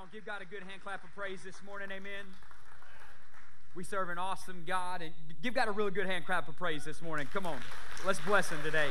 on, give God a good hand clap of praise this morning. Amen. We serve an awesome God, and give God a really good hand clap of praise this morning. Come on, let's bless Him today.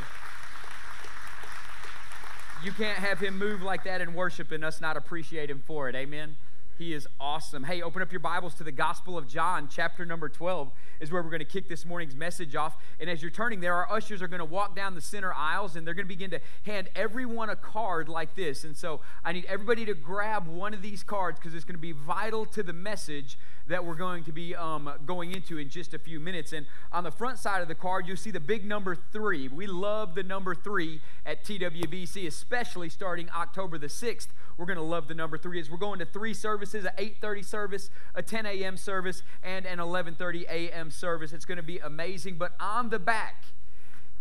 You can't have Him move like that in worship and us not appreciate Him for it. Amen. He is awesome. Hey, open up your Bibles to the Gospel of John, chapter number 12 is where we're going to kick this morning's message off. And as you're turning there, our ushers are going to walk down the center aisles and they're going to begin to hand everyone a card like this. And so I need everybody to grab one of these cards because it's going to be vital to the message that we're going to be um, going into in just a few minutes. And on the front side of the card, you'll see the big number three. We love the number three at TWBC, especially starting October the 6th. We're going to love the number three as we're going to three services, an 8.30 service, a 10 a.m. service, and an 11.30 a.m. service. It's going to be amazing. But on the back,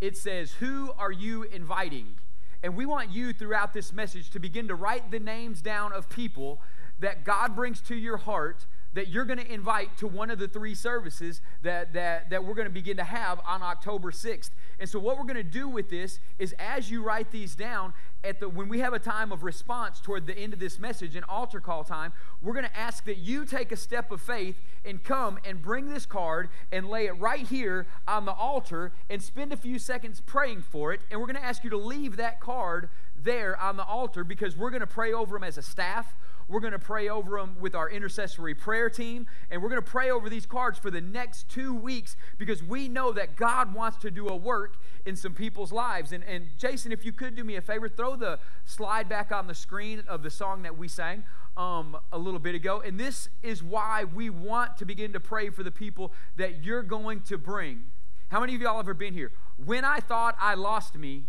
it says, who are you inviting? And we want you throughout this message to begin to write the names down of people that God brings to your heart – that you're going to invite to one of the three services that, that, that we're going to begin to have on October 6th. And so, what we're going to do with this is as you write these down, at the, when we have a time of response toward the end of this message, an altar call time, we're going to ask that you take a step of faith and come and bring this card and lay it right here on the altar and spend a few seconds praying for it. And we're going to ask you to leave that card there on the altar because we're going to pray over them as a staff. We're going to pray over them with our intercessory prayer team, and we're going to pray over these cards for the next two weeks because we know that God wants to do a work in some people's lives. And, and Jason, if you could do me a favor, throw the slide back on the screen of the song that we sang. Um, a little bit ago. And this is why we want to begin to pray for the people that you're going to bring. How many of y'all ever been here? When I thought I lost me,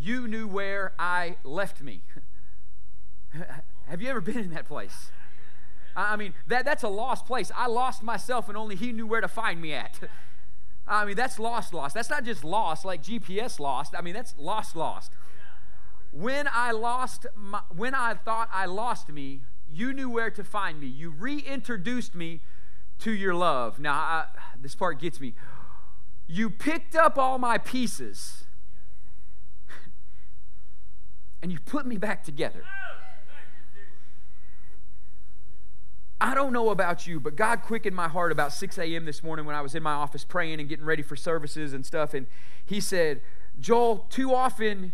you knew where I left me. Have you ever been in that place? I mean, that, that's a lost place. I lost myself and only He knew where to find me at. I mean, that's lost, lost. That's not just lost like GPS lost. I mean, that's lost, lost. When I lost, my, when I thought I lost me, you knew where to find me. You reintroduced me to your love. Now, I, this part gets me. You picked up all my pieces and you put me back together. I don't know about you, but God quickened my heart about 6 a.m. this morning when I was in my office praying and getting ready for services and stuff. And He said, Joel, too often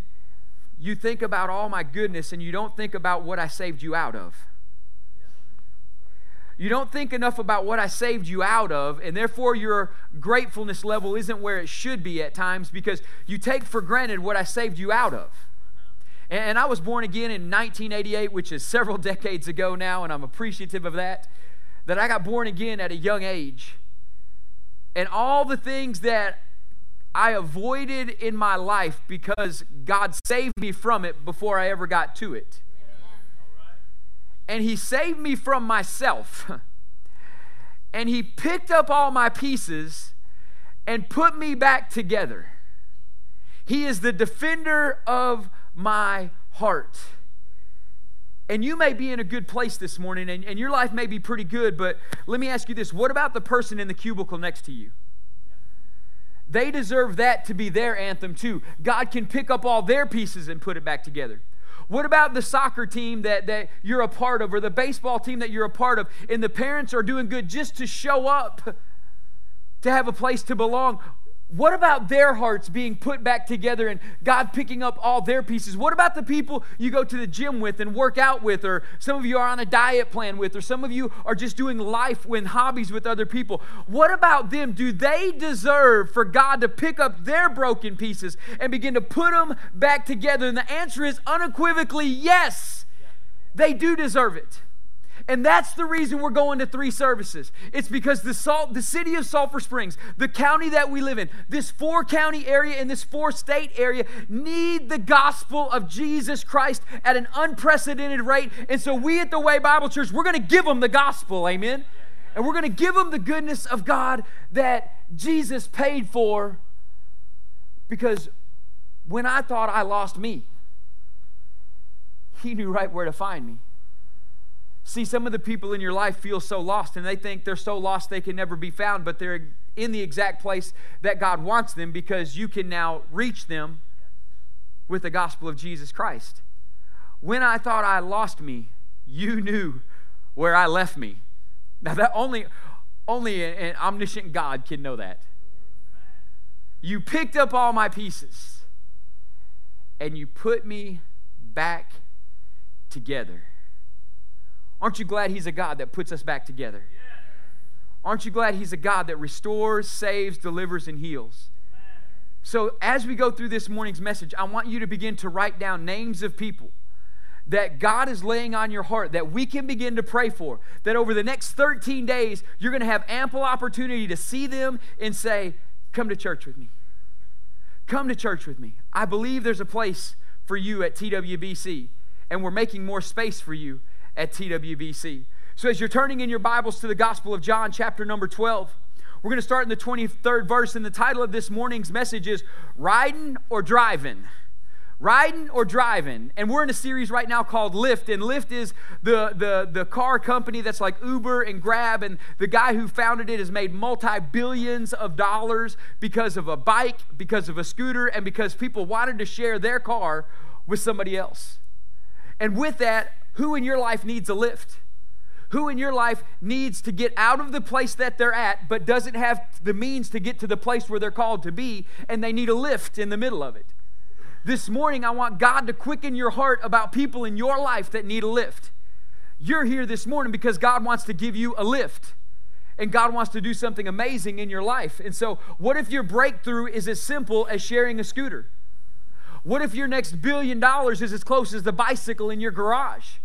you think about all my goodness and you don't think about what I saved you out of. You don't think enough about what I saved you out of, and therefore your gratefulness level isn't where it should be at times because you take for granted what I saved you out of. And I was born again in 1988, which is several decades ago now, and I'm appreciative of that. That I got born again at a young age. And all the things that I avoided in my life because God saved me from it before I ever got to it. And He saved me from myself. And He picked up all my pieces and put me back together. He is the defender of my heart. And you may be in a good place this morning and, and your life may be pretty good, but let me ask you this what about the person in the cubicle next to you? They deserve that to be their anthem too. God can pick up all their pieces and put it back together. What about the soccer team that, that you're a part of or the baseball team that you're a part of and the parents are doing good just to show up, to have a place to belong? What about their hearts being put back together and God picking up all their pieces? What about the people you go to the gym with and work out with, or some of you are on a diet plan with, or some of you are just doing life and hobbies with other people? What about them? Do they deserve for God to pick up their broken pieces and begin to put them back together? And the answer is unequivocally yes, they do deserve it. And that's the reason we're going to three services. It's because the salt, the city of Sulphur Springs, the county that we live in, this four county area and this four state area need the gospel of Jesus Christ at an unprecedented rate. And so we at the Way Bible Church, we're going to give them the gospel. Amen. And we're going to give them the goodness of God that Jesus paid for because when I thought I lost me, he knew right where to find me. See, some of the people in your life feel so lost and they think they're so lost they can never be found, but they're in the exact place that God wants them because you can now reach them with the gospel of Jesus Christ. When I thought I lost me, you knew where I left me. Now that only only an omniscient God can know that. You picked up all my pieces and you put me back together. Aren't you glad He's a God that puts us back together? Aren't you glad He's a God that restores, saves, delivers, and heals? So, as we go through this morning's message, I want you to begin to write down names of people that God is laying on your heart that we can begin to pray for. That over the next 13 days, you're going to have ample opportunity to see them and say, Come to church with me. Come to church with me. I believe there's a place for you at TWBC, and we're making more space for you at TWBC. So, as you're turning in your Bibles to the Gospel of John, chapter number 12, we're going to start in the 23rd verse, and the title of this morning's message is Riding or Driving. Riding or driving. And we're in a series right now called Lyft. And Lyft is the, the, the car company that's like Uber and Grab. And the guy who founded it has made multi billions of dollars because of a bike, because of a scooter, and because people wanted to share their car with somebody else. And with that, who in your life needs a lift? Who in your life needs to get out of the place that they're at, but doesn't have the means to get to the place where they're called to be, and they need a lift in the middle of it? This morning, I want God to quicken your heart about people in your life that need a lift. You're here this morning because God wants to give you a lift and God wants to do something amazing in your life. And so, what if your breakthrough is as simple as sharing a scooter? What if your next billion dollars is as close as the bicycle in your garage?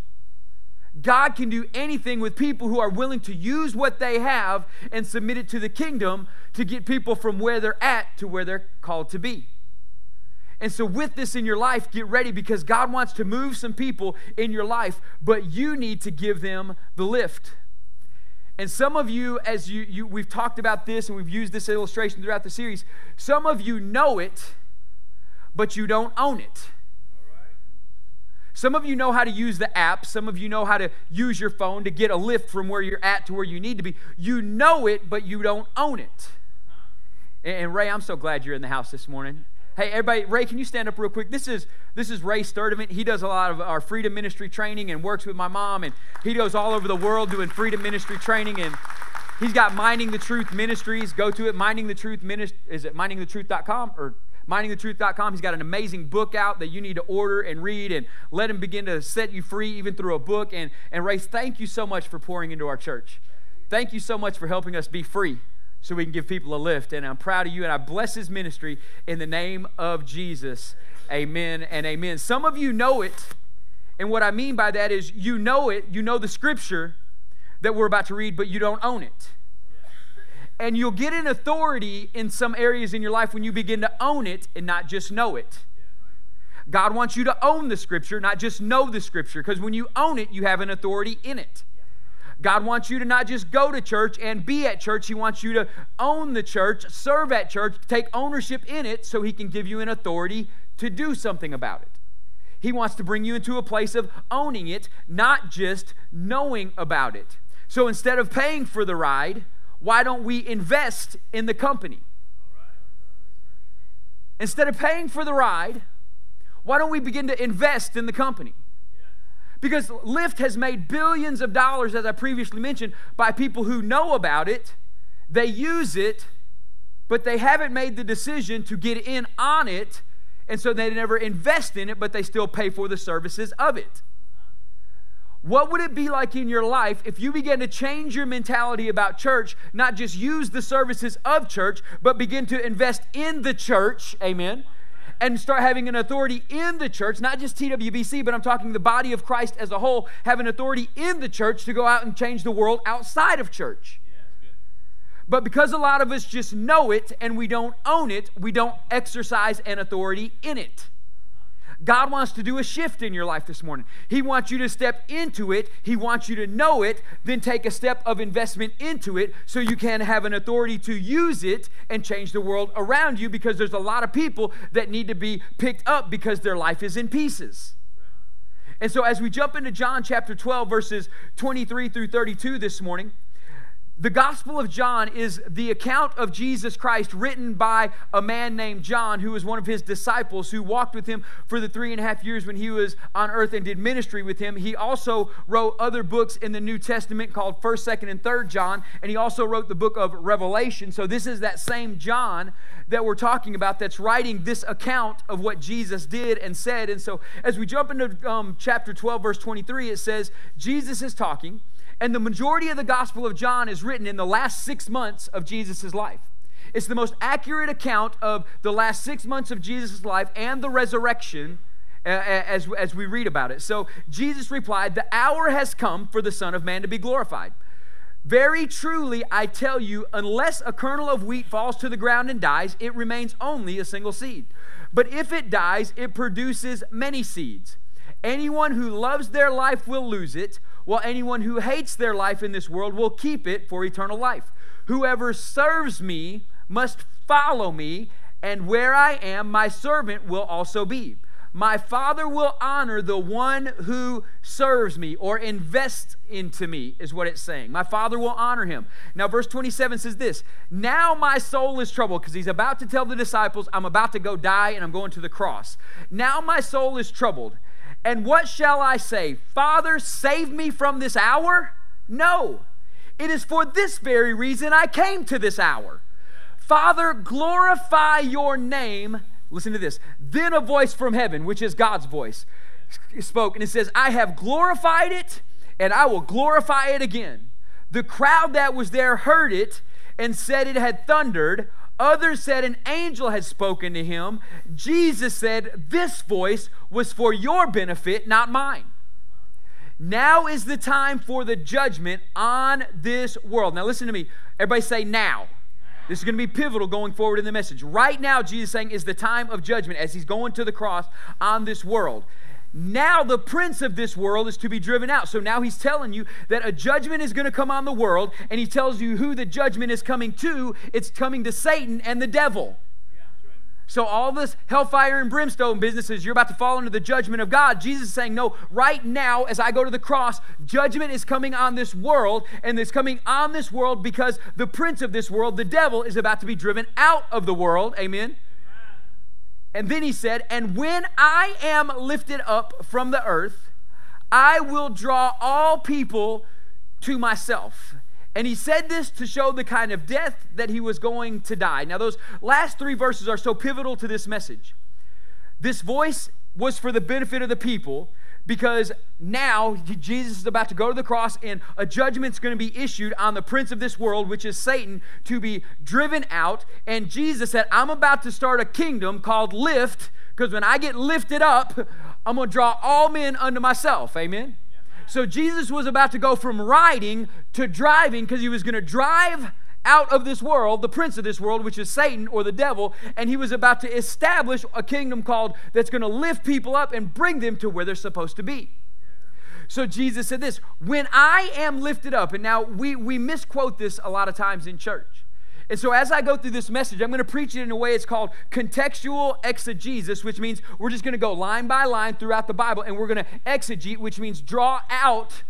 God can do anything with people who are willing to use what they have and submit it to the kingdom to get people from where they're at to where they're called to be. And so, with this in your life, get ready because God wants to move some people in your life, but you need to give them the lift. And some of you, as you, you we've talked about this and we've used this illustration throughout the series, some of you know it, but you don't own it. Some of you know how to use the app. Some of you know how to use your phone to get a lift from where you're at to where you need to be. You know it, but you don't own it. Uh-huh. And Ray, I'm so glad you're in the house this morning. Hey, everybody, Ray, can you stand up real quick? This is this is Ray Sturdivant. He does a lot of our freedom ministry training and works with my mom, and he goes all over the world doing freedom ministry training. And he's got Minding the Truth Ministries. Go to it, Minding the Truth Ministry. Is it mindingthetruth.com or mindingthetruth.com. He's got an amazing book out that you need to order and read and let him begin to set you free even through a book. And, and Ray, thank you so much for pouring into our church. Thank you so much for helping us be free so we can give people a lift. And I'm proud of you, and I bless his ministry in the name of Jesus. Amen and amen. Some of you know it, and what I mean by that is you know it, you know the scripture that we're about to read, but you don't own it. And you'll get an authority in some areas in your life when you begin to own it and not just know it. God wants you to own the scripture, not just know the scripture, because when you own it, you have an authority in it. God wants you to not just go to church and be at church, He wants you to own the church, serve at church, take ownership in it so He can give you an authority to do something about it. He wants to bring you into a place of owning it, not just knowing about it. So instead of paying for the ride, why don't we invest in the company? Instead of paying for the ride, why don't we begin to invest in the company? Because Lyft has made billions of dollars, as I previously mentioned, by people who know about it, they use it, but they haven't made the decision to get in on it, and so they never invest in it, but they still pay for the services of it. What would it be like in your life if you began to change your mentality about church, not just use the services of church, but begin to invest in the church? Amen. And start having an authority in the church, not just TWBC, but I'm talking the body of Christ as a whole, have an authority in the church to go out and change the world outside of church. But because a lot of us just know it and we don't own it, we don't exercise an authority in it. God wants to do a shift in your life this morning. He wants you to step into it, He wants you to know it, then take a step of investment into it so you can have an authority to use it and change the world around you because there's a lot of people that need to be picked up because their life is in pieces. And so, as we jump into John chapter 12, verses 23 through 32 this morning, the Gospel of John is the account of Jesus Christ written by a man named John, who was one of his disciples who walked with him for the three and a half years when he was on earth and did ministry with him. He also wrote other books in the New Testament called 1st, 2nd, and 3rd John, and he also wrote the book of Revelation. So this is that same John that we're talking about that's writing this account of what Jesus did and said. And so as we jump into um, chapter 12, verse 23, it says, Jesus is talking. And the majority of the Gospel of John is written in the last six months of Jesus' life. It's the most accurate account of the last six months of Jesus' life and the resurrection uh, uh, as, as we read about it. So Jesus replied, The hour has come for the Son of Man to be glorified. Very truly, I tell you, unless a kernel of wheat falls to the ground and dies, it remains only a single seed. But if it dies, it produces many seeds. Anyone who loves their life will lose it while anyone who hates their life in this world will keep it for eternal life. Whoever serves me must follow me, and where I am, my servant will also be. My Father will honor the one who serves me or invests into me, is what it's saying. My Father will honor him. Now, verse 27 says this Now my soul is troubled, because he's about to tell the disciples, I'm about to go die and I'm going to the cross. Now my soul is troubled. And what shall I say? Father, save me from this hour? No. It is for this very reason I came to this hour. Father, glorify your name. Listen to this. Then a voice from heaven, which is God's voice, spoke, and it says, I have glorified it, and I will glorify it again. The crowd that was there heard it and said it had thundered. Others said an angel had spoken to him. Jesus said, This voice was for your benefit, not mine. Now is the time for the judgment on this world. Now, listen to me. Everybody say now. This is going to be pivotal going forward in the message. Right now, Jesus saying is the time of judgment as he's going to the cross on this world. Now the prince of this world is to be driven out. So now he's telling you that a judgment is going to come on the world, and he tells you who the judgment is coming to. It's coming to Satan and the devil. So, all this hellfire and brimstone businesses, you're about to fall into the judgment of God. Jesus is saying, No, right now, as I go to the cross, judgment is coming on this world, and it's coming on this world because the prince of this world, the devil, is about to be driven out of the world. Amen. And then he said, And when I am lifted up from the earth, I will draw all people to myself. And he said this to show the kind of death that he was going to die. Now, those last three verses are so pivotal to this message. This voice was for the benefit of the people because now Jesus is about to go to the cross and a judgment's going to be issued on the prince of this world, which is Satan, to be driven out. And Jesus said, I'm about to start a kingdom called Lift because when I get lifted up, I'm going to draw all men unto myself. Amen. So Jesus was about to go from riding to driving because he was going to drive out of this world, the prince of this world, which is Satan or the devil, and he was about to establish a kingdom called that's going to lift people up and bring them to where they're supposed to be. So Jesus said this, when I am lifted up, and now we, we misquote this a lot of times in church. And so, as I go through this message, I'm going to preach it in a way it's called contextual exegesis, which means we're just going to go line by line throughout the Bible and we're going to exegete, which means draw out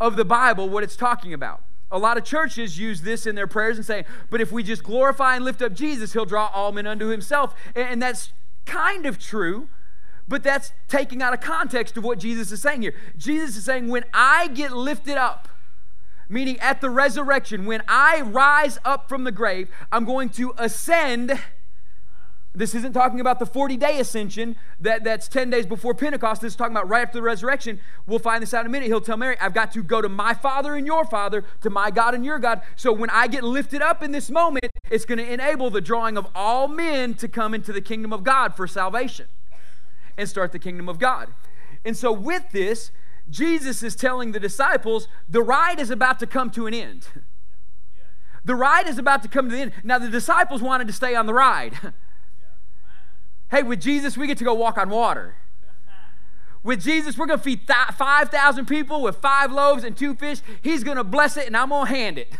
of the Bible what it's talking about. A lot of churches use this in their prayers and say, but if we just glorify and lift up Jesus, he'll draw all men unto himself. And that's kind of true, but that's taking out of context of what Jesus is saying here. Jesus is saying, when I get lifted up, meaning at the resurrection, when I rise up from the grave, I'm going to ascend this isn't talking about the 40 day ascension that, that's 10 days before Pentecost. This is talking about right after the resurrection. We'll find this out in a minute. He'll tell Mary, I've got to go to my Father and your Father, to my God and your God. So when I get lifted up in this moment, it's going to enable the drawing of all men to come into the kingdom of God for salvation and start the kingdom of God. And so with this, Jesus is telling the disciples the ride is about to come to an end. The ride is about to come to the end. Now, the disciples wanted to stay on the ride. Hey, with Jesus, we get to go walk on water. With Jesus, we're going to feed 5,000 people with five loaves and two fish. He's going to bless it, and I'm going to hand it.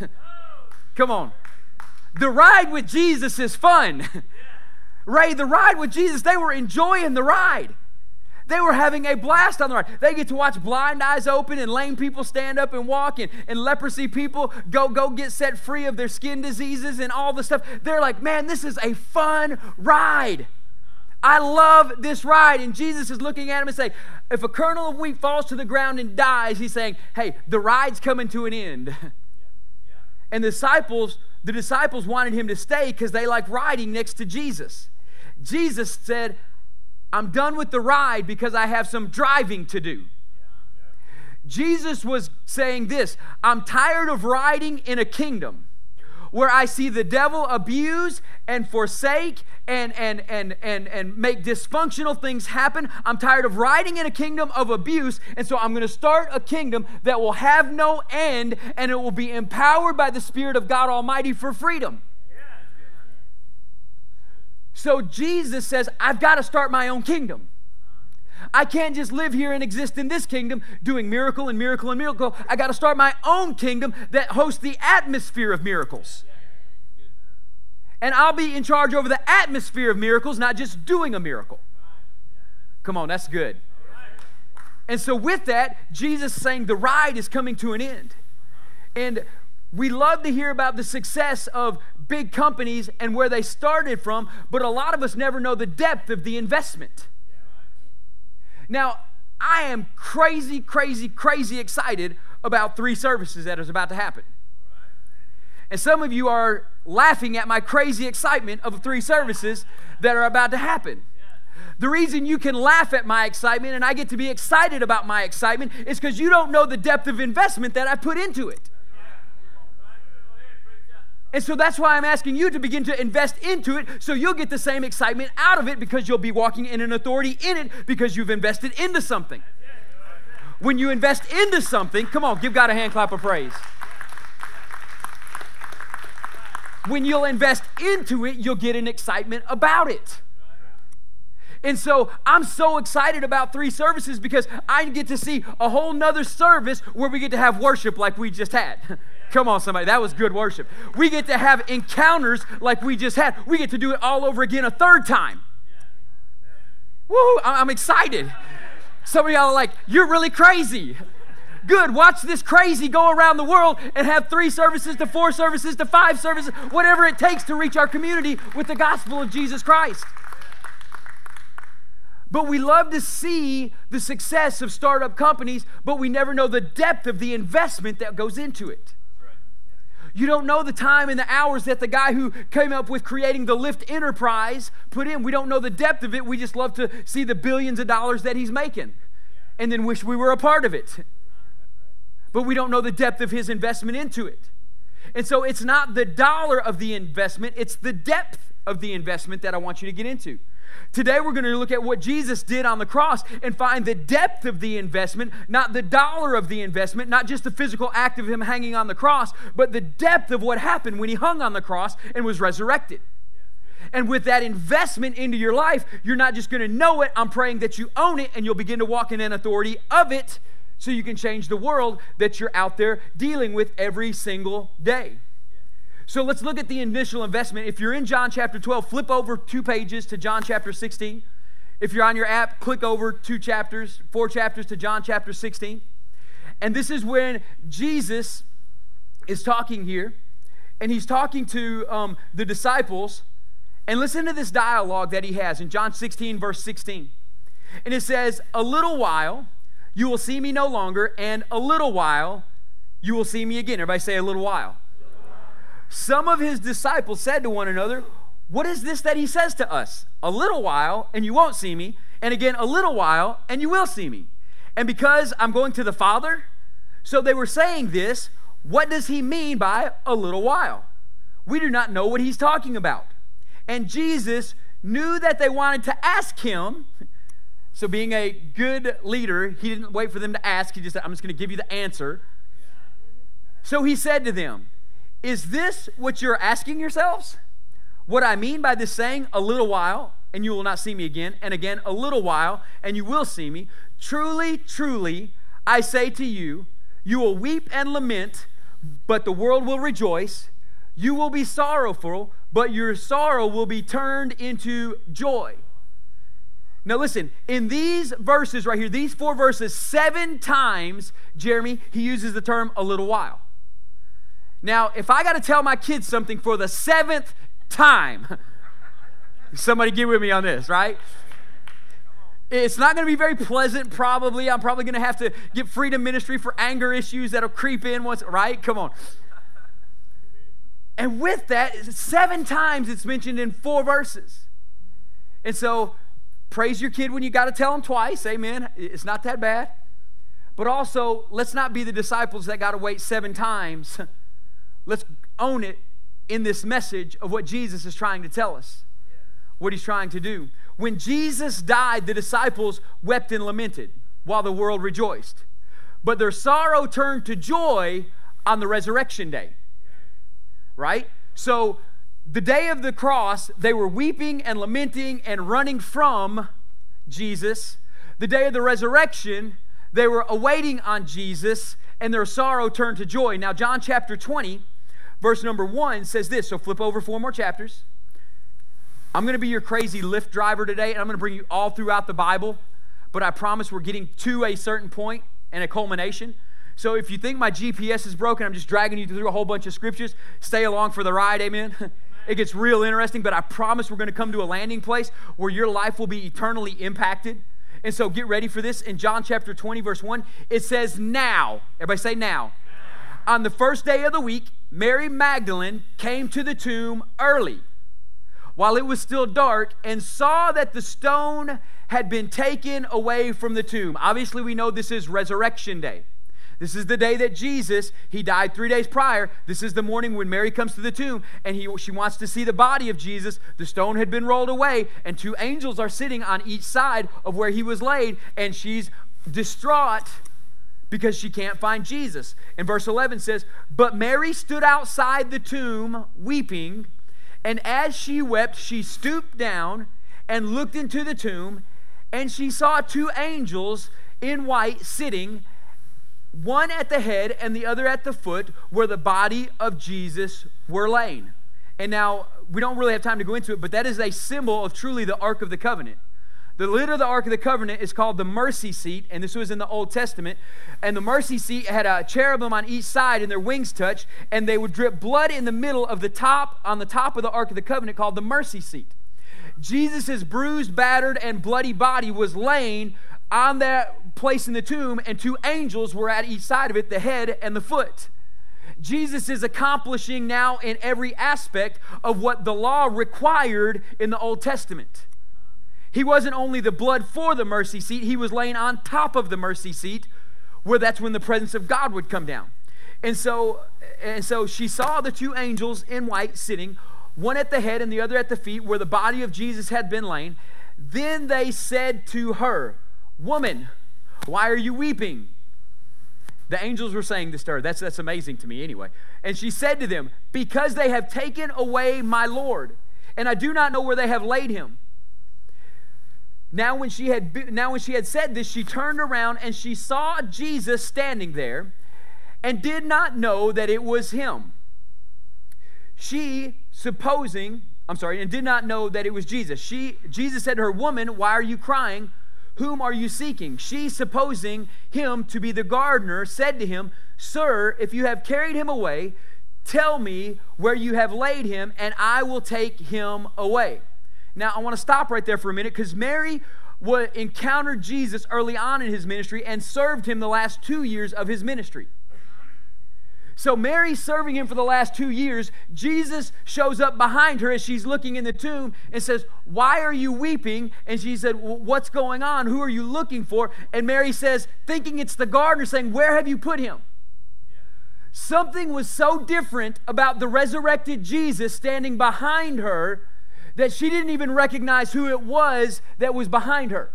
Come on. The ride with Jesus is fun. Ray, the ride with Jesus, they were enjoying the ride. They were having a blast on the ride. They get to watch blind eyes open and lame people stand up and walk and, and leprosy people go, go get set free of their skin diseases and all the stuff. They're like, man, this is a fun ride. I love this ride. And Jesus is looking at him and saying, if a kernel of wheat falls to the ground and dies, he's saying, hey, the ride's coming to an end. And the disciples, the disciples wanted him to stay because they like riding next to Jesus. Jesus said, I'm done with the ride because I have some driving to do. Jesus was saying this I'm tired of riding in a kingdom where I see the devil abuse and forsake and, and, and, and, and make dysfunctional things happen. I'm tired of riding in a kingdom of abuse, and so I'm going to start a kingdom that will have no end and it will be empowered by the Spirit of God Almighty for freedom. So Jesus says, I've got to start my own kingdom. I can't just live here and exist in this kingdom doing miracle and miracle and miracle. I got to start my own kingdom that hosts the atmosphere of miracles. And I'll be in charge over the atmosphere of miracles, not just doing a miracle. Come on, that's good. And so, with that, Jesus saying the ride is coming to an end. And we love to hear about the success of big companies and where they started from, but a lot of us never know the depth of the investment. Now, I am crazy, crazy, crazy excited about three services that is about to happen. And some of you are laughing at my crazy excitement of three services that are about to happen. The reason you can laugh at my excitement and I get to be excited about my excitement is because you don't know the depth of investment that I put into it. And so that's why I'm asking you to begin to invest into it so you'll get the same excitement out of it because you'll be walking in an authority in it because you've invested into something. When you invest into something, come on, give God a hand clap of praise. When you'll invest into it, you'll get an excitement about it. And so I'm so excited about three services because I get to see a whole nother service where we get to have worship like we just had. Come on, somebody. That was good worship. We get to have encounters like we just had. We get to do it all over again a third time. Woo! I'm excited. Some of y'all are like, you're really crazy. Good. Watch this crazy go around the world and have three services to four services to five services, whatever it takes to reach our community with the gospel of Jesus Christ. But we love to see the success of startup companies, but we never know the depth of the investment that goes into it. You don't know the time and the hours that the guy who came up with creating the Lyft enterprise put in. We don't know the depth of it. We just love to see the billions of dollars that he's making and then wish we were a part of it. But we don't know the depth of his investment into it. And so it's not the dollar of the investment, it's the depth of the investment that I want you to get into. Today, we're going to look at what Jesus did on the cross and find the depth of the investment, not the dollar of the investment, not just the physical act of him hanging on the cross, but the depth of what happened when he hung on the cross and was resurrected. And with that investment into your life, you're not just going to know it. I'm praying that you own it and you'll begin to walk in an authority of it so you can change the world that you're out there dealing with every single day. So let's look at the initial investment. If you're in John chapter 12, flip over two pages to John chapter 16. If you're on your app, click over two chapters, four chapters to John chapter 16. And this is when Jesus is talking here, and he's talking to um, the disciples. And listen to this dialogue that he has in John 16, verse 16. And it says, A little while you will see me no longer, and a little while you will see me again. Everybody say, A little while. Some of his disciples said to one another, What is this that he says to us? A little while, and you won't see me, and again, a little while, and you will see me. And because I'm going to the Father, so they were saying this, what does he mean by a little while? We do not know what he's talking about. And Jesus knew that they wanted to ask him. So, being a good leader, he didn't wait for them to ask. He just said, I'm just going to give you the answer. So he said to them, is this what you're asking yourselves? What I mean by this saying, a little while, and you will not see me again, and again, a little while, and you will see me. Truly, truly, I say to you, you will weep and lament, but the world will rejoice. You will be sorrowful, but your sorrow will be turned into joy. Now, listen, in these verses right here, these four verses, seven times, Jeremy, he uses the term a little while. Now, if I got to tell my kids something for the seventh time, somebody get with me on this, right? It's not going to be very pleasant, probably. I'm probably going to have to get freedom ministry for anger issues that'll creep in once, right? Come on. And with that, seven times it's mentioned in four verses. And so praise your kid when you got to tell him twice. Amen. It's not that bad. But also, let's not be the disciples that got to wait seven times. Let's own it in this message of what Jesus is trying to tell us, what he's trying to do. When Jesus died, the disciples wept and lamented while the world rejoiced. But their sorrow turned to joy on the resurrection day. Right? So the day of the cross, they were weeping and lamenting and running from Jesus. The day of the resurrection, they were awaiting on Jesus, and their sorrow turned to joy. Now, John chapter 20, verse number 1 says this. So flip over four more chapters. I'm going to be your crazy Lyft driver today, and I'm going to bring you all throughout the Bible, but I promise we're getting to a certain point and a culmination. So if you think my GPS is broken, I'm just dragging you through a whole bunch of scriptures. Stay along for the ride, amen. It gets real interesting, but I promise we're going to come to a landing place where your life will be eternally impacted. And so get ready for this. In John chapter 20, verse 1, it says, Now. Everybody say, Now. On the first day of the week, Mary Magdalene came to the tomb early while it was still dark and saw that the stone had been taken away from the tomb. Obviously, we know this is resurrection day. This is the day that Jesus, he died three days prior. This is the morning when Mary comes to the tomb and he, she wants to see the body of Jesus. The stone had been rolled away, and two angels are sitting on each side of where he was laid, and she's distraught because she can't find Jesus. And verse 11 says, But Mary stood outside the tomb weeping, and as she wept, she stooped down and looked into the tomb, and she saw two angels in white sitting one at the head and the other at the foot, where the body of Jesus were laying. And now, we don't really have time to go into it, but that is a symbol of truly the Ark of the Covenant. The lid of the Ark of the Covenant is called the mercy seat, and this was in the Old Testament. And the mercy seat had a cherubim on each side, and their wings touched, and they would drip blood in the middle of the top, on the top of the Ark of the Covenant, called the mercy seat. Jesus' bruised, battered, and bloody body was laying on that place in the tomb, and two angels were at each side of it the head and the foot. Jesus is accomplishing now in every aspect of what the law required in the Old Testament. He wasn't only the blood for the mercy seat, he was laying on top of the mercy seat, where that's when the presence of God would come down. And so, and so she saw the two angels in white sitting, one at the head and the other at the feet, where the body of Jesus had been laid. Then they said to her, Woman, why are you weeping? The angels were saying this to her. That's, that's amazing to me, anyway. And she said to them, Because they have taken away my Lord, and I do not know where they have laid him. Now when she had now when she had said this, she turned around and she saw Jesus standing there and did not know that it was him. She, supposing, I'm sorry, and did not know that it was Jesus. She Jesus said to her, "Woman, why are you crying? Whom are you seeking? She, supposing him to be the gardener, said to him, Sir, if you have carried him away, tell me where you have laid him, and I will take him away. Now, I want to stop right there for a minute because Mary encountered Jesus early on in his ministry and served him the last two years of his ministry. So Mary's serving him for the last two years. Jesus shows up behind her as she's looking in the tomb and says, Why are you weeping? And she said, What's going on? Who are you looking for? And Mary says, thinking it's the gardener, saying, Where have you put him? Something was so different about the resurrected Jesus standing behind her that she didn't even recognize who it was that was behind her.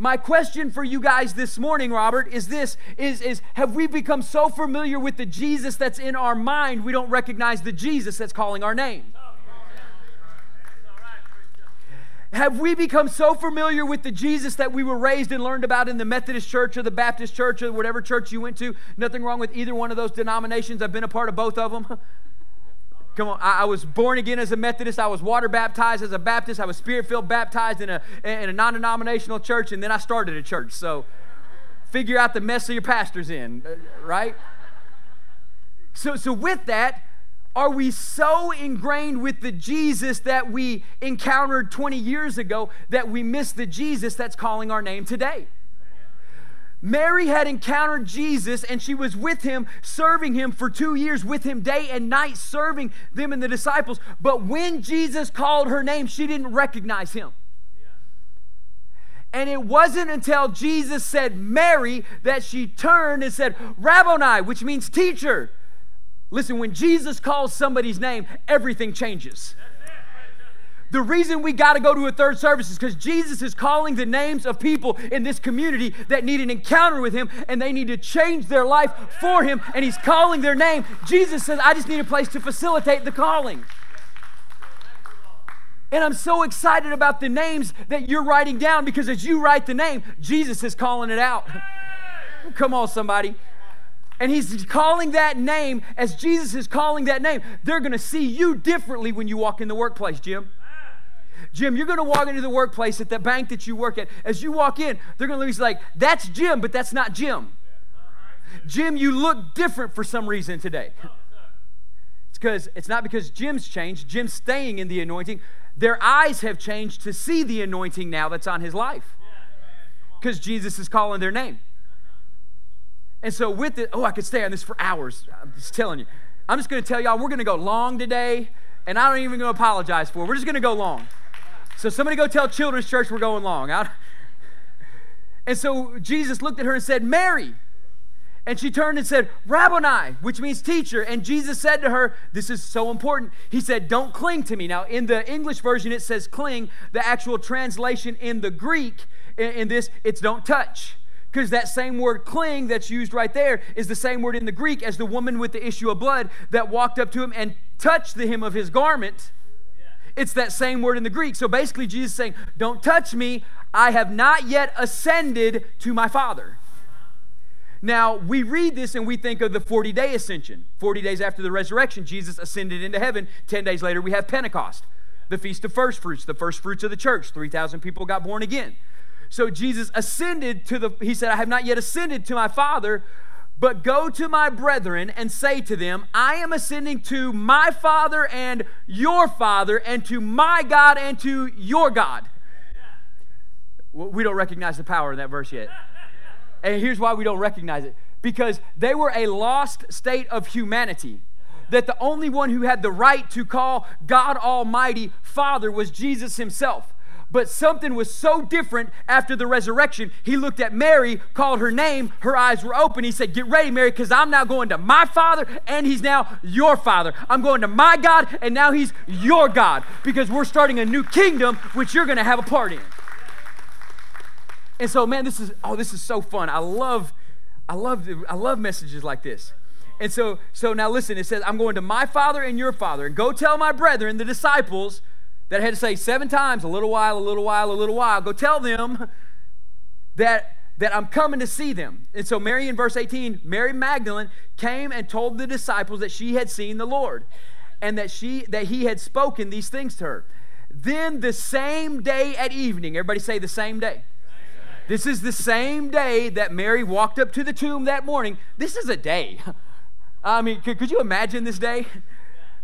My question for you guys this morning, Robert, is this is, is have we become so familiar with the Jesus that's in our mind we don't recognize the Jesus that's calling our name? Have we become so familiar with the Jesus that we were raised and learned about in the Methodist church or the Baptist church or whatever church you went to? Nothing wrong with either one of those denominations. I've been a part of both of them. Come on, I, I, was born again as a Methodist. I was water baptized as a Baptist. I was spirit filled baptized in a, in a non denominational church, and then I started a church. So figure out the mess of your pastor's in, uh, right? So, so with that, are we so ingrained with the Jesus that we encountered 20 years ago that we miss the Jesus that's calling our name today? Mary had encountered Jesus and she was with him, serving him for two years, with him day and night, serving them and the disciples. But when Jesus called her name, she didn't recognize him. And it wasn't until Jesus said Mary that she turned and said, Rabboni, which means teacher. Listen, when Jesus calls somebody's name, everything changes. The reason we got to go to a third service is because Jesus is calling the names of people in this community that need an encounter with Him and they need to change their life for Him, and He's calling their name. Jesus says, I just need a place to facilitate the calling. And I'm so excited about the names that you're writing down because as you write the name, Jesus is calling it out. Come on, somebody. And he's calling that name as Jesus is calling that name. They're going to see you differently when you walk in the workplace, Jim. Jim, you're going to walk into the workplace at the bank that you work at. As you walk in, they're going to be like, that's Jim, but that's not Jim. Jim, you look different for some reason today. It's because it's not because Jim's changed, Jim's staying in the anointing. Their eyes have changed to see the anointing now that's on his life. Because Jesus is calling their name. And so with it, oh, I could stay on this for hours. I'm just telling you. I'm just going to tell y'all we're going to go long today, and I don't even going to apologize for it. We're just going to go long. So somebody go tell Children's Church we're going long. Out. And so Jesus looked at her and said, Mary. And she turned and said, Rabboni, which means teacher. And Jesus said to her, This is so important. He said, Don't cling to me. Now, in the English version, it says cling. The actual translation in the Greek, in, in this, it's don't touch because that same word cling that's used right there is the same word in the Greek as the woman with the issue of blood that walked up to him and touched the hem of his garment. It's that same word in the Greek. So basically, Jesus saying, Don't touch me. I have not yet ascended to my Father. Now, we read this and we think of the 40 day ascension. 40 days after the resurrection, Jesus ascended into heaven. 10 days later, we have Pentecost, the Feast of First Fruits, the first fruits of the church. 3,000 people got born again. So Jesus ascended to the, he said, I have not yet ascended to my Father, but go to my brethren and say to them, I am ascending to my Father and your Father, and to my God and to your God. We don't recognize the power in that verse yet. And here's why we don't recognize it because they were a lost state of humanity. That the only one who had the right to call God Almighty Father was Jesus Himself. But something was so different after the resurrection. He looked at Mary, called her name, her eyes were open. He said, Get ready, Mary, because I'm now going to my Father, and He's now your Father. I'm going to my God, and now He's your God, because we're starting a new kingdom, which you're going to have a part in. And so, man, this is oh, this is so fun. I love, I love, I love messages like this. And so, so now listen. It says, "I'm going to my Father and your Father, and go tell my brethren, the disciples." That had to say seven times, a little while, a little while, a little while. Go tell them that, that I'm coming to see them. And so, Mary in verse 18, Mary Magdalene came and told the disciples that she had seen the Lord and that, she, that he had spoken these things to her. Then, the same day at evening, everybody say the same day. This is the same day that Mary walked up to the tomb that morning. This is a day. I mean, could, could you imagine this day?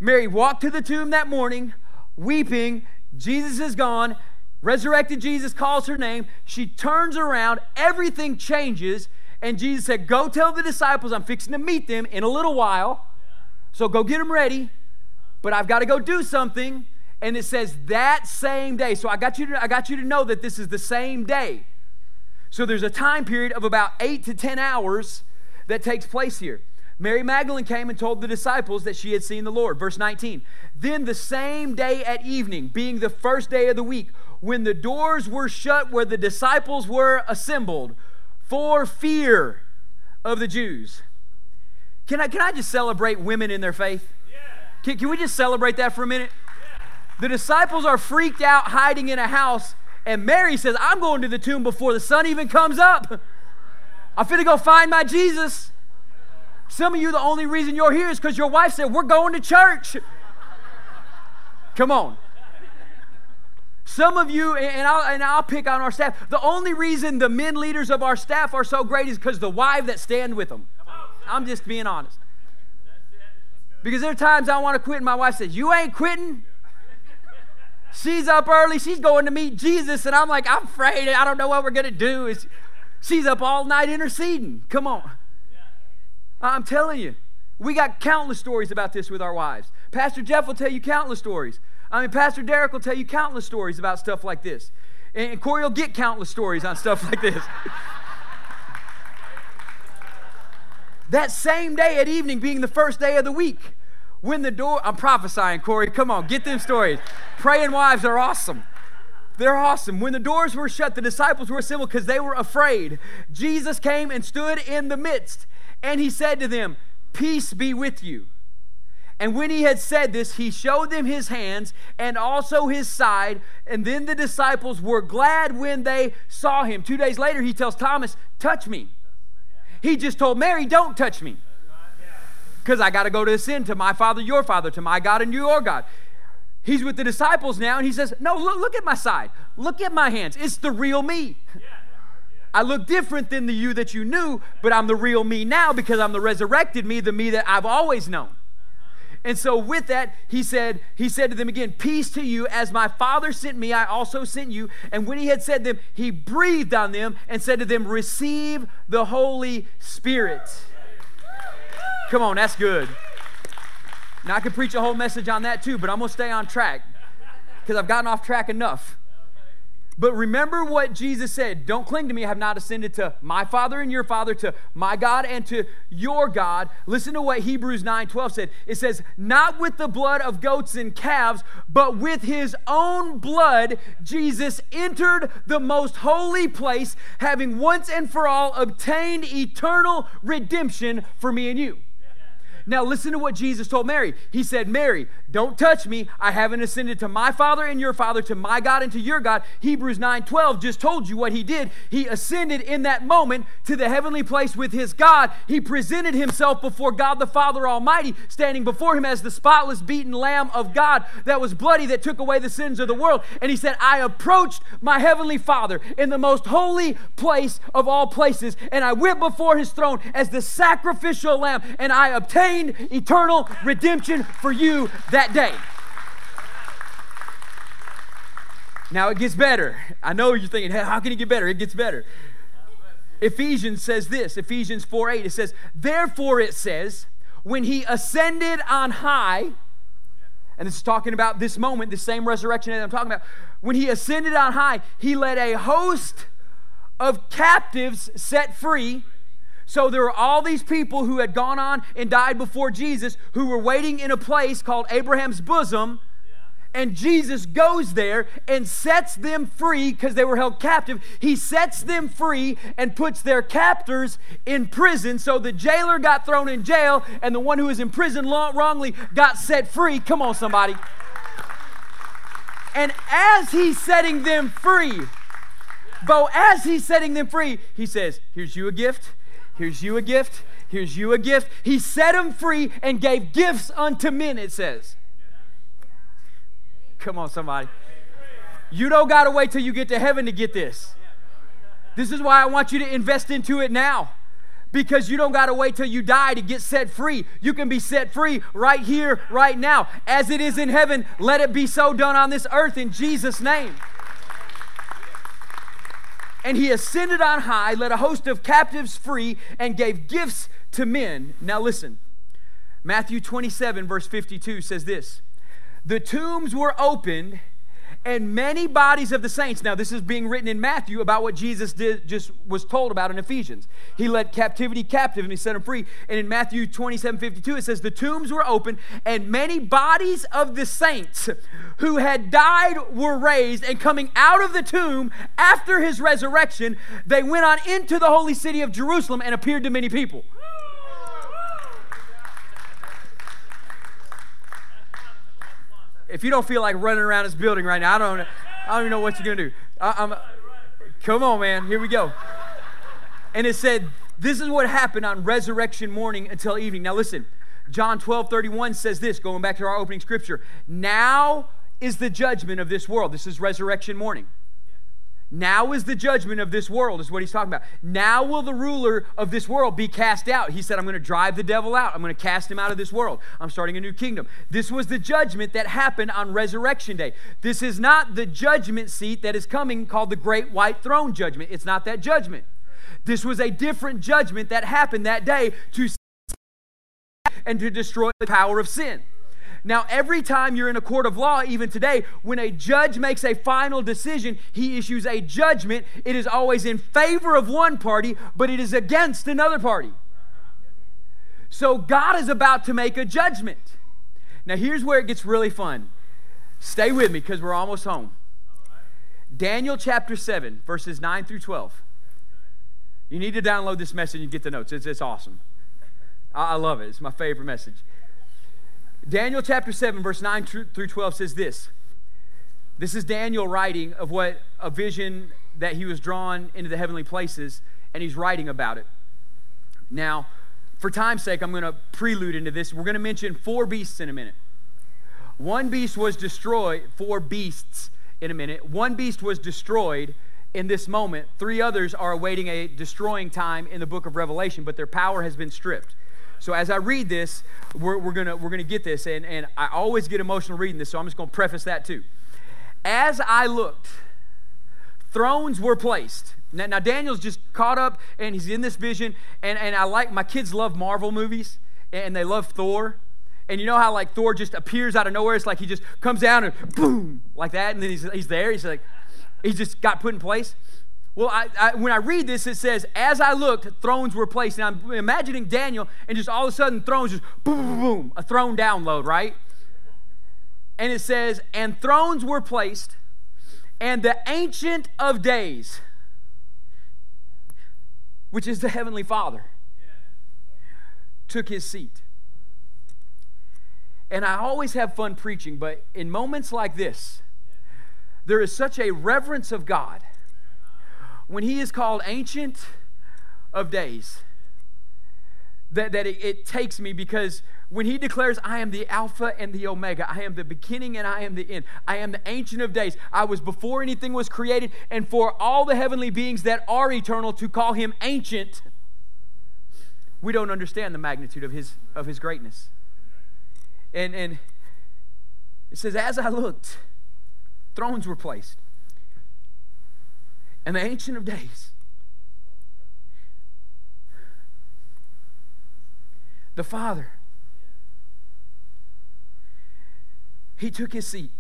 Mary walked to the tomb that morning weeping. Jesus is gone. Resurrected Jesus calls her name. She turns around. Everything changes. And Jesus said, Go tell the disciples I'm fixing to meet them in a little while. So go get them ready. But I've got to go do something. And it says that same day. So I got you to, I got you to know that this is the same day. So there's a time period of about eight to 10 hours that takes place here. Mary Magdalene came and told the disciples that she had seen the Lord. Verse 19. Then the same day at evening, being the first day of the week, when the doors were shut where the disciples were assembled for fear of the Jews. Can I, can I just celebrate women in their faith? Yeah. Can, can we just celebrate that for a minute? Yeah. The disciples are freaked out, hiding in a house, and Mary says, I'm going to the tomb before the sun even comes up. I'm finna go find my Jesus. Some of you, the only reason you're here is because your wife said, We're going to church. Come on. Some of you, and I'll, and I'll pick on our staff, the only reason the men leaders of our staff are so great is because the wife that stand with them. I'm just being honest. Because there are times I want to quit, and my wife says, You ain't quitting. She's up early. She's going to meet Jesus, and I'm like, I'm afraid. I don't know what we're going to do. She's up all night interceding. Come on. I'm telling you. We got countless stories about this with our wives. Pastor Jeff will tell you countless stories. I mean, Pastor Derek will tell you countless stories about stuff like this. And Corey will get countless stories on stuff like this. that same day at evening being the first day of the week, when the door, I'm prophesying, Corey, come on, get them stories. Praying wives are awesome. They're awesome. When the doors were shut, the disciples were assembled because they were afraid. Jesus came and stood in the midst, and he said to them, Peace be with you. And when he had said this, he showed them his hands and also his side. And then the disciples were glad when they saw him. Two days later, he tells Thomas, Touch me. He just told Mary, Don't touch me. Because I got to go to ascend to my Father, your Father, to my God and your God. He's with the disciples now, and he says, No, look, look at my side. Look at my hands. It's the real me. I look different than the you that you knew, but I'm the real me now because I'm the resurrected me, the me that I've always known. And so with that, he said, he said to them again, Peace to you, as my Father sent me, I also sent you. And when he had said them, he breathed on them and said to them, Receive the Holy Spirit. Come on, that's good. Now I could preach a whole message on that too, but I'm gonna stay on track because I've gotten off track enough. But remember what Jesus said Don't cling to me, I have not ascended to my Father and your Father, to my God and to your God. Listen to what Hebrews 9 12 said. It says, Not with the blood of goats and calves, but with his own blood, Jesus entered the most holy place, having once and for all obtained eternal redemption for me and you. Now, listen to what Jesus told Mary. He said, Mary, don't touch me. I haven't ascended to my Father and your Father, to my God and to your God. Hebrews 9 12 just told you what he did. He ascended in that moment to the heavenly place with his God. He presented himself before God the Father Almighty, standing before him as the spotless, beaten Lamb of God that was bloody, that took away the sins of the world. And he said, I approached my heavenly Father in the most holy place of all places, and I went before his throne as the sacrificial lamb, and I obtained obtained eternal redemption for you that day. Now it gets better. I know you're thinking, hey, how can it get better? It gets better. Ephesians says this Ephesians 4 8, it says, Therefore it says, when he ascended on high, and this is talking about this moment, the same resurrection that I'm talking about. When he ascended on high, he led a host of captives set free so there were all these people who had gone on and died before Jesus who were waiting in a place called Abraham's bosom. And Jesus goes there and sets them free because they were held captive. He sets them free and puts their captors in prison. So the jailer got thrown in jail, and the one who was in prison wrongly got set free. Come on, somebody. And as he's setting them free, Bo, as he's setting them free, he says, Here's you a gift Here's you a gift. Here's you a gift. He set them free and gave gifts unto men, it says. Come on, somebody. You don't got to wait till you get to heaven to get this. This is why I want you to invest into it now. Because you don't got to wait till you die to get set free. You can be set free right here, right now. As it is in heaven, let it be so done on this earth in Jesus' name. And he ascended on high, led a host of captives free, and gave gifts to men. Now listen. Matthew 27, verse 52 says this The tombs were opened and many bodies of the saints. Now, this is being written in Matthew about what Jesus did, just was told about in Ephesians. He led captivity captive and he set them free. And in Matthew 27 52, it says, The tombs were open, and many bodies of the saints who had died were raised. And coming out of the tomb after his resurrection, they went on into the holy city of Jerusalem and appeared to many people. If you don't feel like running around this building right now, I don't, I don't even know what you're going to do. I, come on, man. Here we go. And it said, This is what happened on resurrection morning until evening. Now, listen, John 12 31 says this, going back to our opening scripture. Now is the judgment of this world. This is resurrection morning. Now is the judgment of this world, is what he's talking about. Now will the ruler of this world be cast out. He said, I'm going to drive the devil out. I'm going to cast him out of this world. I'm starting a new kingdom. This was the judgment that happened on Resurrection Day. This is not the judgment seat that is coming called the Great White Throne Judgment. It's not that judgment. This was a different judgment that happened that day to and to destroy the power of sin. Now, every time you're in a court of law, even today, when a judge makes a final decision, he issues a judgment. It is always in favor of one party, but it is against another party. So, God is about to make a judgment. Now, here's where it gets really fun. Stay with me because we're almost home. Daniel chapter 7, verses 9 through 12. You need to download this message and get the notes. It's, it's awesome. I, I love it. It's my favorite message. Daniel chapter 7, verse 9 through 12 says this. This is Daniel writing of what a vision that he was drawn into the heavenly places, and he's writing about it. Now, for time's sake, I'm going to prelude into this. We're going to mention four beasts in a minute. One beast was destroyed, four beasts in a minute. One beast was destroyed in this moment. Three others are awaiting a destroying time in the book of Revelation, but their power has been stripped. So as I read this, we're, we're gonna we're gonna get this, and, and I always get emotional reading this, so I'm just gonna preface that too. As I looked, thrones were placed. Now, now Daniel's just caught up and he's in this vision, and, and I like my kids love Marvel movies and they love Thor. And you know how like Thor just appears out of nowhere? It's like he just comes down and boom, like that, and then he's, he's there. He's like, he just got put in place. Well, I, I, when I read this, it says, as I looked, thrones were placed. And I'm imagining Daniel, and just all of a sudden, thrones just boom, boom, boom, a throne download, right? And it says, and thrones were placed, and the Ancient of Days, which is the Heavenly Father, took his seat. And I always have fun preaching, but in moments like this, there is such a reverence of God when he is called Ancient of Days, that, that it, it, takes me because when he declares, I am the Alpha and the Omega, I am the beginning and I am the end, I am the Ancient of Days, I was before anything was created, and for all the heavenly beings that are eternal to call him ancient, we don't understand the magnitude of his, of his greatness. And, and it says, As I looked, thrones were placed and the Ancient of Days. The Father. He took his seat.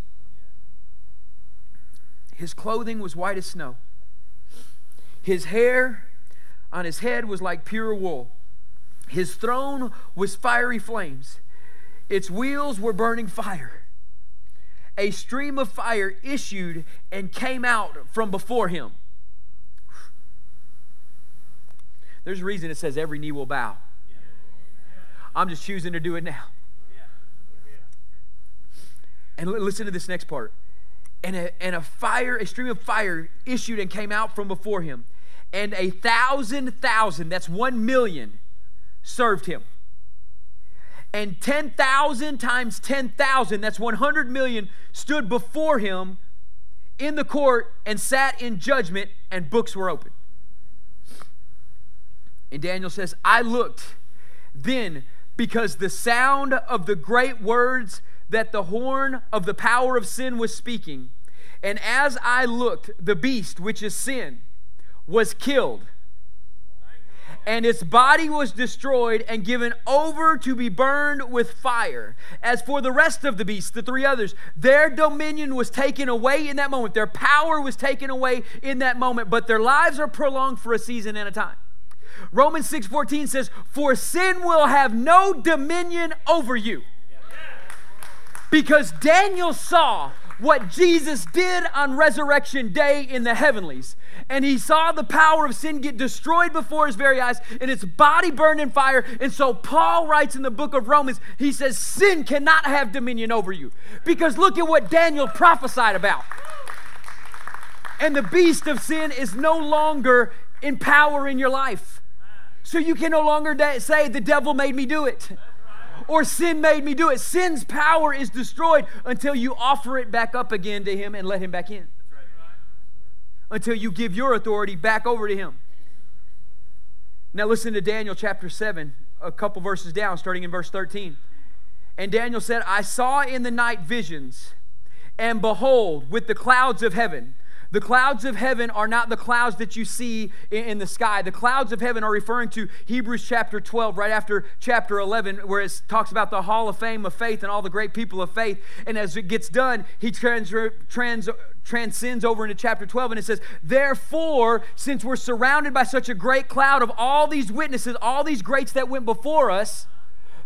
His clothing was white as snow. His hair on his head was like pure wool. His throne was fiery flames. Its wheels were burning fire. A stream of fire issued and came out from before him. There's a reason it says every knee will bow. I'm just choosing to do it now. And listen to this next part. And a, and a fire, a stream of fire issued and came out from before him. And a thousand thousand, that's one million, served him. And 10,000 times 10,000, that's 100 million, stood before him in the court and sat in judgment, and books were opened. And Daniel says, I looked then because the sound of the great words that the horn of the power of sin was speaking. And as I looked, the beast, which is sin, was killed. And its body was destroyed and given over to be burned with fire. As for the rest of the beasts, the three others, their dominion was taken away in that moment. Their power was taken away in that moment, but their lives are prolonged for a season and a time. Romans 6:14 says, "For sin will have no dominion over you." Because Daniel saw what Jesus did on resurrection day in the heavenlies. And he saw the power of sin get destroyed before his very eyes and its body burned in fire. And so Paul writes in the book of Romans, he says, Sin cannot have dominion over you. Because look at what Daniel prophesied about. And the beast of sin is no longer in power in your life. So you can no longer say, The devil made me do it. or sin made me do it. Sin's power is destroyed until you offer it back up again to Him and let Him back in. Until you give your authority back over to Him. Now, listen to Daniel chapter 7, a couple verses down, starting in verse 13. And Daniel said, I saw in the night visions, and behold, with the clouds of heaven, the clouds of heaven are not the clouds that you see in, the sky. The clouds of heaven are referring to Hebrews chapter 12, right after chapter 11, where it talks about the hall of fame of faith and all the great people of faith. And as it gets done, he trans, trans, transcends over into chapter 12, and it says, Therefore, since we're surrounded by such a great cloud of all these witnesses, all these greats that went before us,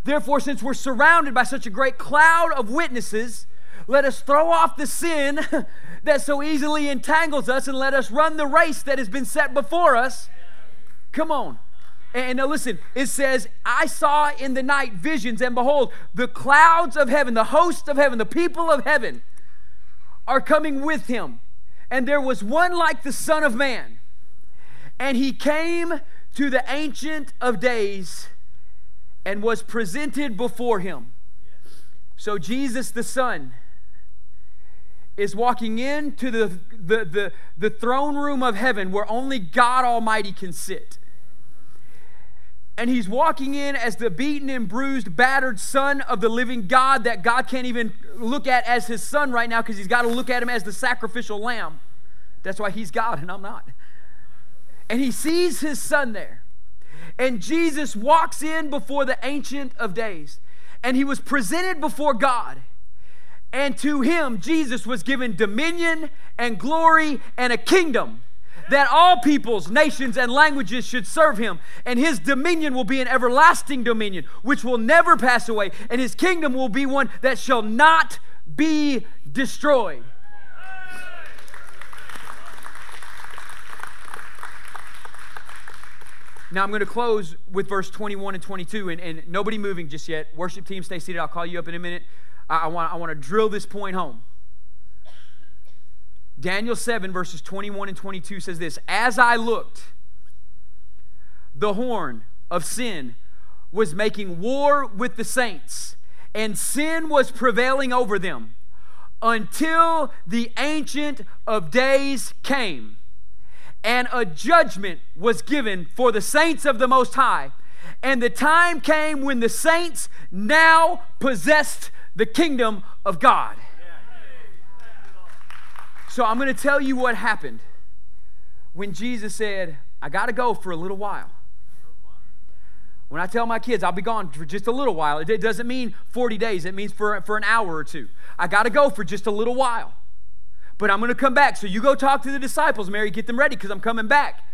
therefore, since we're surrounded by such a great cloud of witnesses, let us throw off the sin that so easily entangles us and let us run the race that has been set before us. Come on. And now listen, it says, I saw in the night visions, and behold, the clouds of heaven, the host of heaven, the people of heaven are coming with him. And there was one like the Son of Man. And he came to the Ancient of Days and was presented before him. So Jesus the Son is walking into the, the, the, the throne room of heaven where only God Almighty can sit. And he's walking in as the beaten and bruised, battered son of the living God that God can't even look at as his son right now because he's got to look at him as the sacrificial lamb. That's why he's God and I'm not. And he sees his son there. And Jesus walks in before the Ancient of Days. And he was presented before God. And to him, Jesus was given dominion and glory and a kingdom that all peoples, nations, and languages should serve him. And his dominion will be an everlasting dominion, which will never pass away. And his kingdom will be one that shall not be destroyed. Now I'm going to close with verse 21 and 22, and, and nobody moving just yet. Worship team, stay seated. I'll call you up in a minute. I, I, want, I want to drill this point home. Daniel 7, verses 21 and 22 says this As I looked, the horn of sin was making war with the saints, and sin was prevailing over them until the Ancient of Days came, and a judgment was given for the saints of the Most High. And the time came when the saints now possessed the kingdom of God. So I'm going to tell you what happened when Jesus said, I got to go for a little while. When I tell my kids I'll be gone for just a little while, it doesn't mean 40 days, it means for, for an hour or two. I got to go for just a little while. But I'm going to come back. So you go talk to the disciples, Mary, get them ready because I'm coming back.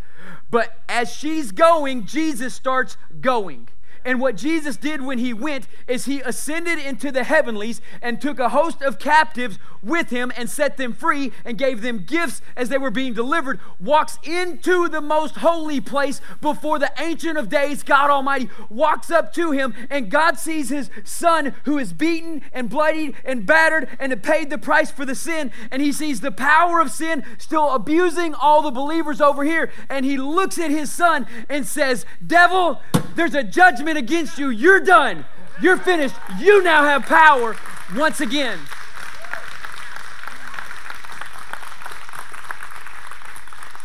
But as she's going, Jesus starts going. And what Jesus did when he went is he ascended into the heavenlies and took a host of captives with him and set them free and gave them gifts as they were being delivered. Walks into the most holy place before the Ancient of Days, God Almighty, walks up to him, and God sees his son who is beaten and bloodied and battered and had paid the price for the sin. And he sees the power of sin still abusing all the believers over here. And he looks at his son and says, Devil, there's a judgment against you. You're done. You're finished. You now have power once again.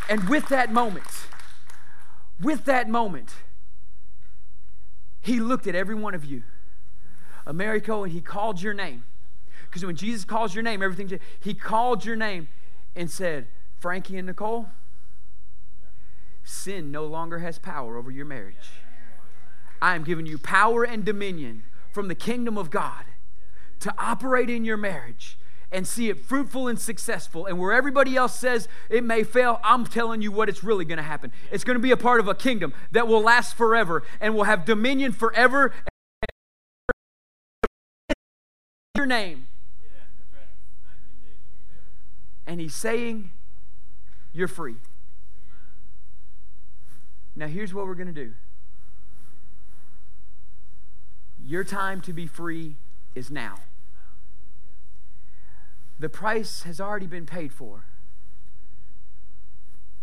And with that moment, with that moment, he looked at every one of you, Americo, and he called your name. Because when Jesus calls your name, everything, he called your name and said, Frankie and Nicole, sin no longer has power over your marriage. I am giving you power and dominion from the kingdom of God to operate in your marriage and see it fruitful and successful. And where everybody else says it may fail, I'm telling you what it's really going to happen. It's going to be a part of a kingdom that will last forever and will have dominion forever. Your name. And he's saying, You're free. Now, here's what we're going to do. Your time to be free is now. The price has already been paid for.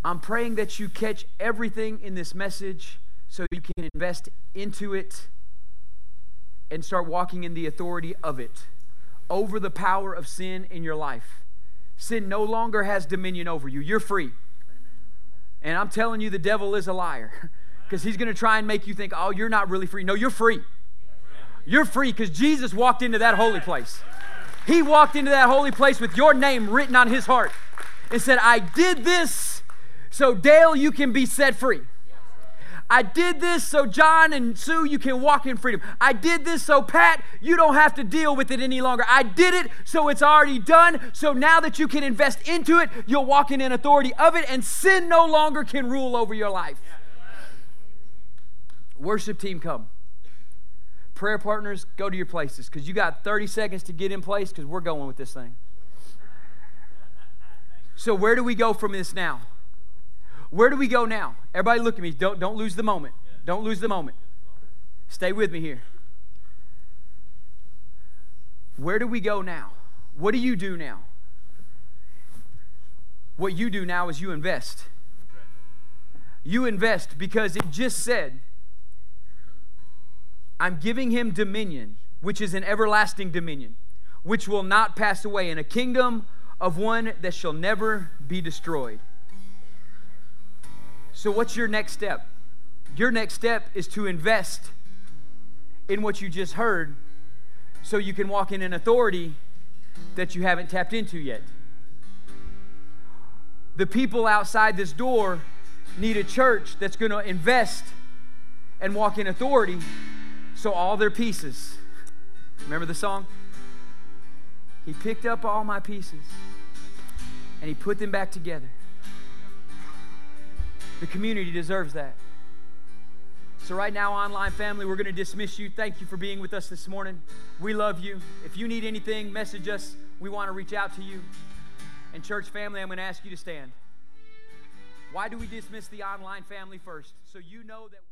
I'm praying that you catch everything in this message so you can invest into it and start walking in the authority of it over the power of sin in your life. Sin no longer has dominion over you. You're free. And I'm telling you, the devil is a liar because he's going to try and make you think, oh, you're not really free. No, you're free. You're free because Jesus walked into that holy place. He walked into that holy place with your name written on his heart and said, I did this so Dale, you can be set free. I did this so John and Sue, you can walk in freedom. I did this so Pat, you don't have to deal with it any longer. I did it so it's already done. So now that you can invest into it, you'll walk in authority of it, and sin no longer can rule over your life. Worship team, come. Prayer partners, go to your places because you got 30 seconds to get in place because we're going with this thing. So, where do we go from this now? Where do we go now? Everybody look at me. Don't, don't lose the moment. Don't lose the moment. Stay with me here. Where do we go now? What do you do now? What you do now is you invest. You invest because it just said, I'm giving him dominion, which is an everlasting dominion, which will not pass away, in a kingdom of one that shall never be destroyed. So, what's your next step? Your next step is to invest in what you just heard so you can walk in an authority that you haven't tapped into yet. The people outside this door need a church that's going to invest and walk in authority so all their pieces. Remember the song? He picked up all my pieces and he put them back together. The community deserves that. So, right now, online family, we're going to dismiss you. Thank you for being with us this morning. We love you. If you need anything, message us. We want to reach out to you. And, church family, I'm going to ask you to stand. Why do we dismiss the online family first? So you know that.